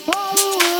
Paulo.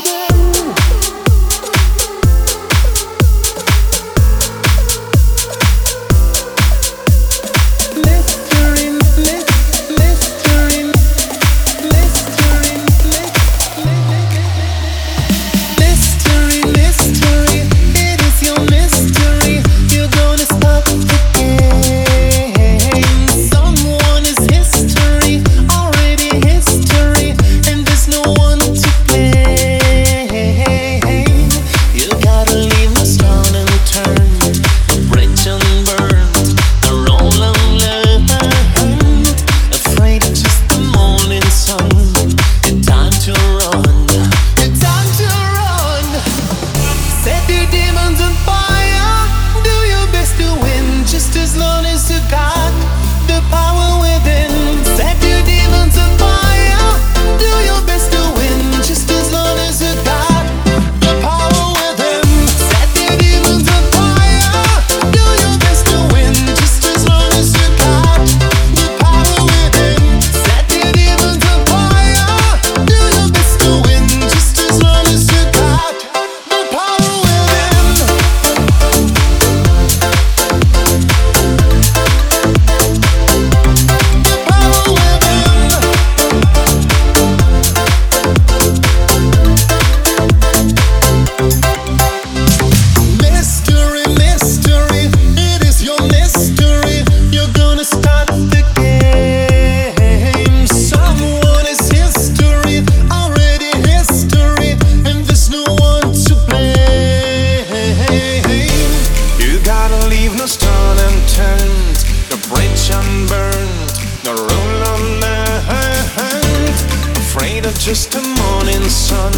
Just a morning sun.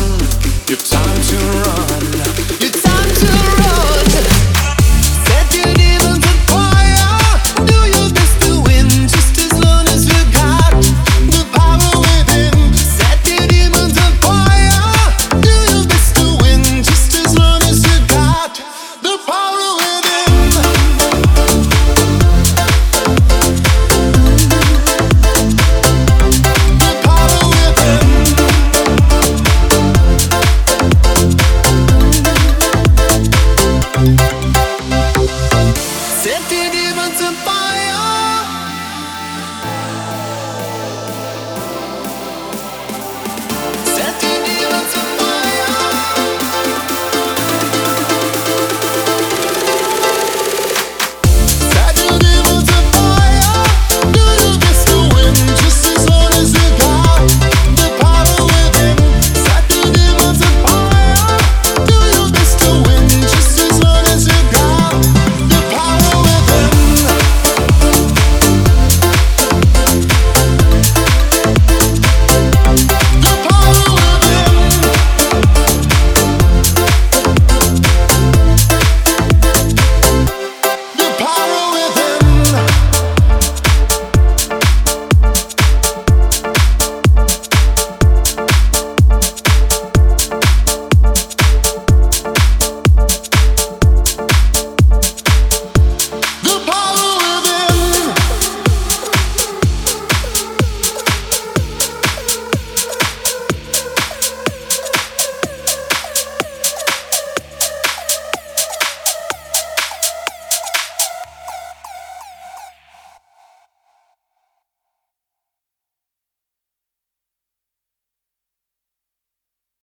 Your time to run.